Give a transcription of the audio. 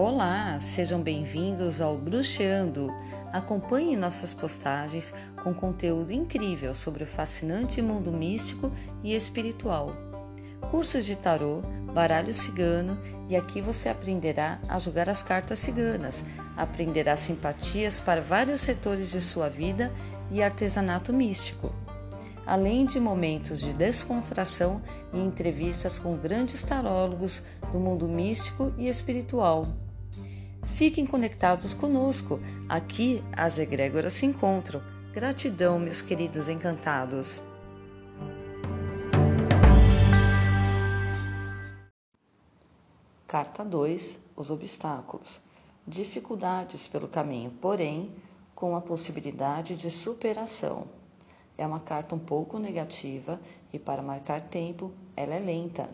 Olá, sejam bem-vindos ao Bruxeando. Acompanhe nossas postagens com conteúdo incrível sobre o fascinante mundo místico e espiritual. Cursos de tarô, baralho cigano e aqui você aprenderá a jogar as cartas ciganas, aprenderá simpatias para vários setores de sua vida e artesanato místico além de momentos de descontração e entrevistas com grandes tarólogos do mundo místico e espiritual. Fiquem conectados conosco, aqui as egrégoras se encontram. Gratidão, meus queridos encantados. Carta 2 Os obstáculos. Dificuldades pelo caminho, porém, com a possibilidade de superação. É uma carta um pouco negativa e, para marcar tempo, ela é lenta.